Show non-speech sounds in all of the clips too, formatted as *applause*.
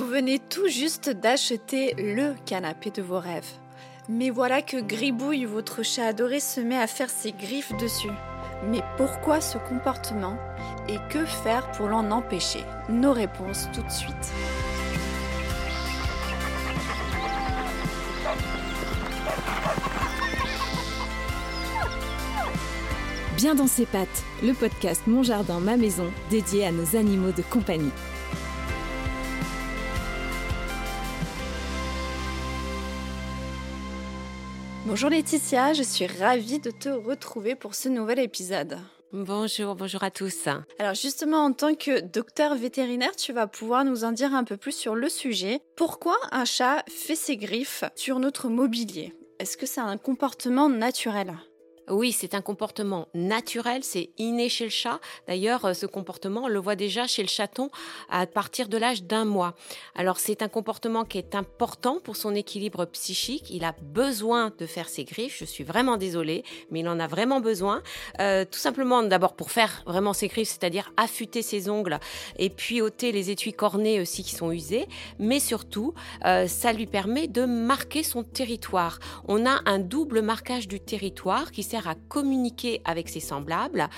Vous venez tout juste d'acheter le canapé de vos rêves. Mais voilà que Gribouille, votre chat adoré, se met à faire ses griffes dessus. Mais pourquoi ce comportement et que faire pour l'en empêcher? Nos réponses tout de suite. Bien dans ses pattes, le podcast Mon Jardin, ma maison, dédié à nos animaux de compagnie. Bonjour Laetitia, je suis ravie de te retrouver pour ce nouvel épisode. Bonjour, bonjour à tous. Alors justement, en tant que docteur vétérinaire, tu vas pouvoir nous en dire un peu plus sur le sujet. Pourquoi un chat fait ses griffes sur notre mobilier? Est-ce que c'est un comportement naturel? Oui, c'est un comportement naturel, c'est inné chez le chat. D'ailleurs, euh, ce comportement, on le voit déjà chez le chaton à partir de l'âge d'un mois. Alors, c'est un comportement qui est important pour son équilibre psychique. Il a besoin de faire ses griffes. Je suis vraiment désolée, mais il en a vraiment besoin. Euh, tout simplement, d'abord pour faire vraiment ses griffes, c'est-à-dire affûter ses ongles et puis ôter les étuis cornés aussi qui sont usés. Mais surtout, euh, ça lui permet de marquer son territoire. On a un double marquage du territoire qui sert à communiquer avec ses semblables.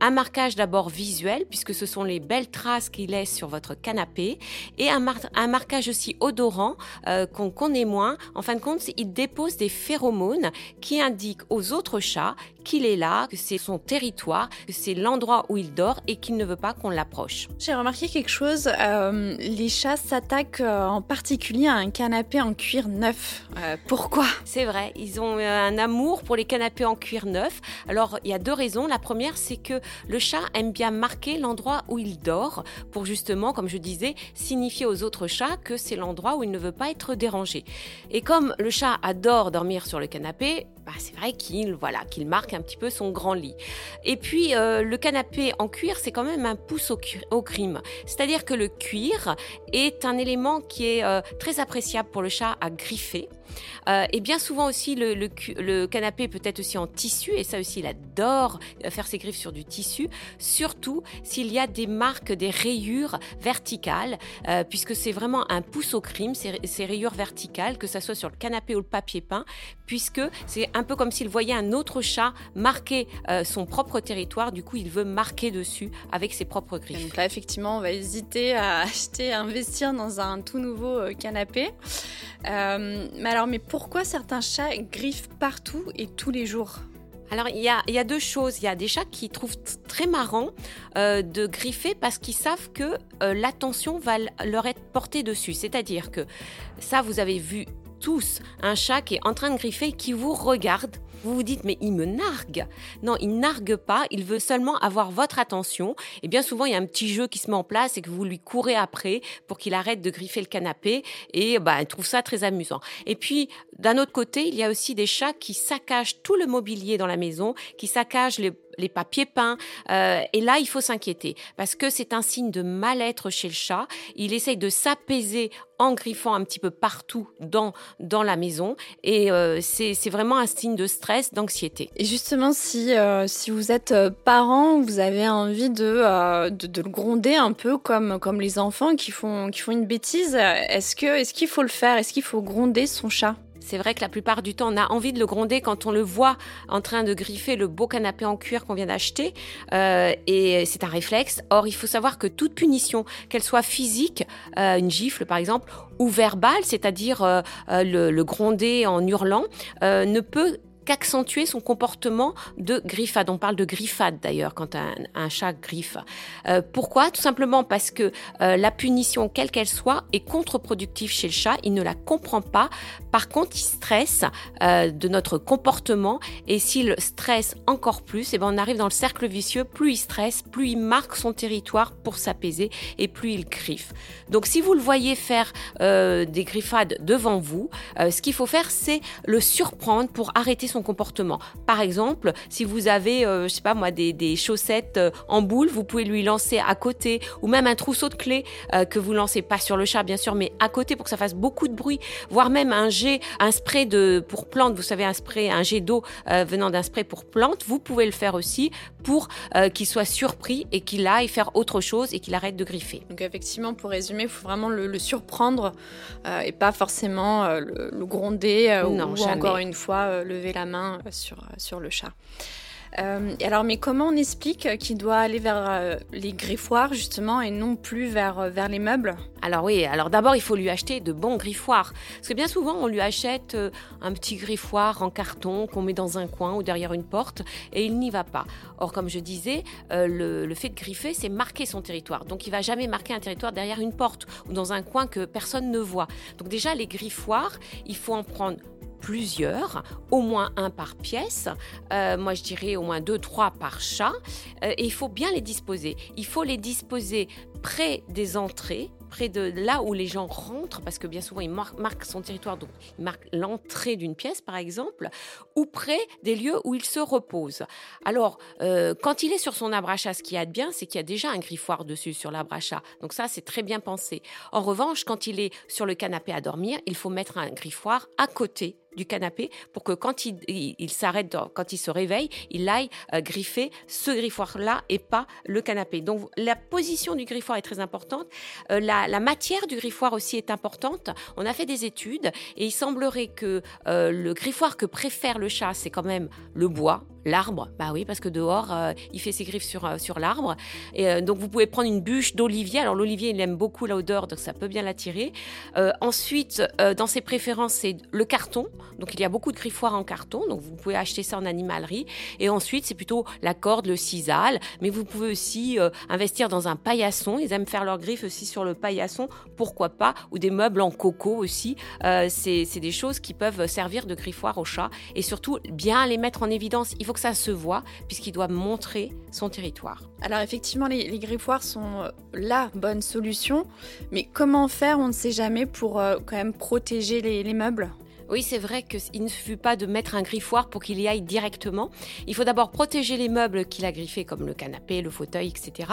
Un marquage d'abord visuel, puisque ce sont les belles traces qu'il laisse sur votre canapé, et un, marquage aussi odorant euh, qu'on connaît moins. En fin de compte, il dépose des phéromones qui indiquent aux autres chats qu'il est là, que c'est son territoire, que c'est l'endroit où il dort et qu'il ne veut pas qu'on l'approche. J'ai remarqué quelque chose, euh, les chats s'attaquent euh, en particulier à un canapé en cuir neuf. pourquoi? C'est vrai, ils ont un amour pour les canapés en cuir neuf. Alors, il y a deux raisons. La première, c'est que le chat aime bien marquer l'endroit où il dort pour justement, comme je disais, signifier aux autres chats que c'est l'endroit où il ne veut pas être dérangé. Et comme le chat adore dormir sur le canapé, bah, c'est vrai qu'il voilà, qu'il marque un petit peu son grand lit. Et puis, euh, le canapé en cuir, c'est quand même un pouce au, crime. C'est-à-dire que le cuir est un élément qui est euh, très appréciable pour le chat à griffer. Euh, et bien souvent aussi, le, le, canapé peut être aussi en et ça aussi, il adore faire ses griffes sur du tissu, surtout s'il y a des marques, des rayures verticales, euh, puisque c'est vraiment un pouce au crime, ces, rayures verticales, que ça soit sur le canapé ou le papier peint, puisque c'est un peu comme s'il voyait un autre chat marquer euh, son propre territoire, du coup, il veut marquer dessus avec ses propres griffes. Donc là, effectivement, on va hésiter à *laughs* acheter, à investir dans un tout nouveau canapé. mais alors, mais pourquoi certains chats griffent partout et tous les jours? Alors, il y, a, deux choses. Il y a des chats qui trouvent très marrant euh, de griffer parce qu'ils savent que euh, l'attention va leur être portée dessus. C'est-à-dire que ça, vous avez vu tous un chat qui est en train de griffer qui vous regarde vous vous dites, mais il me nargue. Non, il nargue pas, il veut seulement avoir votre attention. Et bien souvent, il y a un petit jeu qui se met en place et que vous lui courez après pour qu'il arrête de griffer le canapé. Et bah, il trouve ça très amusant. Et puis, d'un autre côté, il y a aussi des chats qui saccagent tout le mobilier dans la maison, qui saccagent les les papiers peints. Euh, et là, il faut s'inquiéter parce que c'est un signe de mal-être chez le chat. Il essaye de s'apaiser en griffant un petit peu partout dans, dans la maison. Et euh, c'est vraiment un signe de stress, d'anxiété. Et justement, si, euh, si vous êtes parent, vous avez envie de, de, le gronder un peu comme, comme les enfants qui font, qui font une bêtise, est-ce qu'il est qu'il faut le faire? Est-ce qu'il faut gronder son chat? C'est vrai que la plupart du temps, on a envie de le gronder quand on le voit en train de griffer le beau canapé en cuir qu'on vient d'acheter. Euh, et c'est un réflexe. Or, il faut savoir que toute punition, qu'elle soit physique, euh, une gifle par exemple, ou verbale, c'est-à-dire euh, le, le, gronder en hurlant, ne peut qu'accentuer son comportement de griffade. On parle de griffade d'ailleurs quand un, chat griffe. Euh, pourquoi? Tout simplement parce que euh, la punition, quelle qu'elle soit, est contre-productive chez le chat. Il ne la comprend pas. Par contre, il stresse euh, de notre comportement et s'il stresse encore plus, eh ben on arrive dans le cercle vicieux. Plus il stresse, plus il marque son territoire pour s'apaiser et plus il griffe. Donc si vous le voyez faire des griffades devant vous, ce qu'il faut faire, c'est le surprendre pour arrêter son comportement. Par exemple, si vous avez, euh, je sais pas moi, des, chaussettes euh, en boule, vous pouvez lui lancer à côté, ou même un trousseau de clés que vous lancez pas sur le chat bien sûr, mais à côté pour que ça fasse beaucoup de bruit, voire même un jet, un spray de pour plantes. Vous savez un spray, un jet d'eau venant d'un spray pour plantes. Vous pouvez le faire aussi pour qu'il soit surpris et qu'il aille faire autre chose et qu'il arrête de griffer. Donc effectivement, pour résumer, il faut vraiment le, surprendre et pas forcément le, gronder ou, encore une fois lever la main sur, sur le chat. Euh, alors, mais comment on explique qu'il doit aller vers euh, les griffoirs justement et non plus vers, euh, vers les meubles? Alors oui, alors d'abord il faut lui acheter de bons griffoirs. Parce que bien souvent on lui achète un petit griffoir en carton qu'on met dans un coin ou derrière une porte et il n'y va pas. Or comme je disais, le, le, fait de griffer c'est marquer son territoire. Donc il va jamais marquer un territoire derrière une porte ou dans un coin que personne ne voit. Donc déjà les griffoirs, il faut en prendre plusieurs, au moins un par pièce. Euh, moi, je dirais au moins deux, trois par chat. Euh, et il faut bien les disposer. Il faut les disposer près des entrées près de là où les gens rentrent, parce que bien souvent, il marque, son territoire, donc il marque l'entrée d'une pièce, par exemple, ou près des lieux où il se repose. Alors, euh, quand il est sur son abrachat, ce qui a de bien, c'est qu'il y a déjà un griffoir dessus sur l'abrachat. Donc ça, c'est très bien pensé. En revanche, quand il est sur le canapé à dormir, il faut mettre un griffoir à côté du canapé pour que quand il, s'arrête, quand il se réveille, il aille euh, griffer ce griffoir-là et pas le canapé. Donc la position du griffoir est très importante. Euh, la, la, matière du griffoir aussi est importante. On a fait des études et il semblerait que euh, le griffoir que préfère le chat, c'est quand même le bois, l'arbre. Bah oui, parce que dehors, euh, il fait ses griffes sur, euh, sur l'arbre. Et donc, vous pouvez prendre une bûche d'olivier. Alors, l'olivier, il aime beaucoup l'odeur, donc ça peut bien l'attirer. ensuite, dans ses préférences, c'est le carton. Donc, il y a beaucoup de griffoirs en carton. Donc, vous pouvez acheter ça en animalerie. Et ensuite, c'est plutôt la corde, le sisal. Mais vous pouvez aussi investir dans un paillasson. Ils aiment faire leurs griffes aussi sur le paillasson pourquoi pas, ou des meubles en coco aussi. Euh, c'est des choses qui peuvent servir de griffoir au chat et surtout bien les mettre en évidence. Il faut que ça se voit puisqu'il doit montrer son territoire. Alors effectivement, les, griffoirs sont euh, la bonne solution, mais comment faire, on ne sait jamais, pour euh, quand même protéger les meubles? Oui, c'est vrai qu'il ne suffit pas de mettre un griffoir pour qu'il y aille directement. Il faut d'abord protéger les meubles qu'il a griffés, comme le canapé, le fauteuil, etc.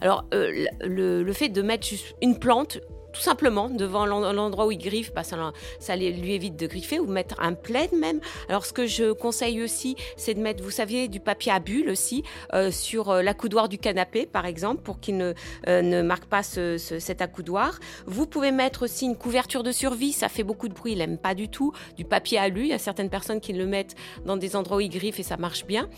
Alors, euh, le, le, fait de mettre juste une plante, tout simplement devant l'endroit où il griffe, bah, ça, ça, lui évite de griffer ou mettre un plaid même. Alors ce que je conseille aussi, c'est de mettre, vous saviez, du papier à bulles aussi euh, sur euh, l'accoudoir du canapé, par exemple, pour qu'il ne, euh, ne marque pas ce, cet accoudoir. Vous pouvez mettre aussi une couverture de survie, ça fait beaucoup de bruit, il n'aime pas du tout. Du papier à lui, il y a certaines personnes qui le mettent dans des endroits où il griffe et ça marche bien.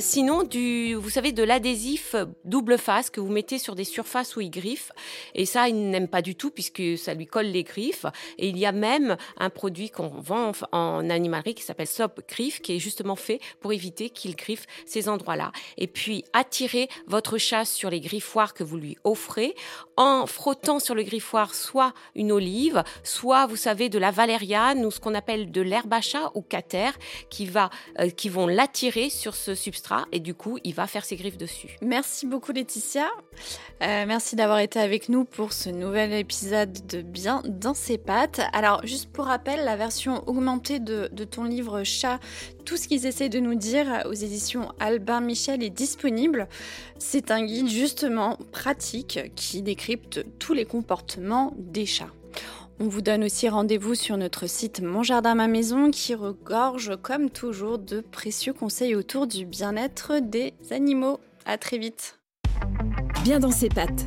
sinon, du, vous savez, de l'adhésif double face que vous mettez sur des surfaces où il griffe, et ça, il n'aime pas du tout puisque ça lui colle les griffes. Et il y a même un produit qu'on vend en animalerie qui s'appelle Sop Griffe, qui est justement fait pour éviter qu'il griffe ces endroits-là. Et puis attirer votre chat sur les griffoirs que vous lui offrez en frottant sur le griffoir soit une olive, soit vous savez de la valériane ou ce qu'on appelle de l'herbe à chat ou cater qui va euh, qui vont l'attirer sur ce substrat et du coup il va faire ses griffes dessus. Merci beaucoup Laetitia. Euh, merci d'avoir été avec nous pour ce nouvel épisode de Bien dans ses pattes. Alors, juste pour rappel, la version augmentée de, ton livre Chat, tout ce qu'ils essaient de nous dire aux éditions Albin Michel est disponible. C'est un guide justement pratique qui décrypte tous les comportements des chats. On vous donne aussi rendez-vous sur notre site Mon Jardin Ma Maison qui regorge comme toujours de précieux conseils autour du bien-être des animaux. À très vite. Bien dans ses pattes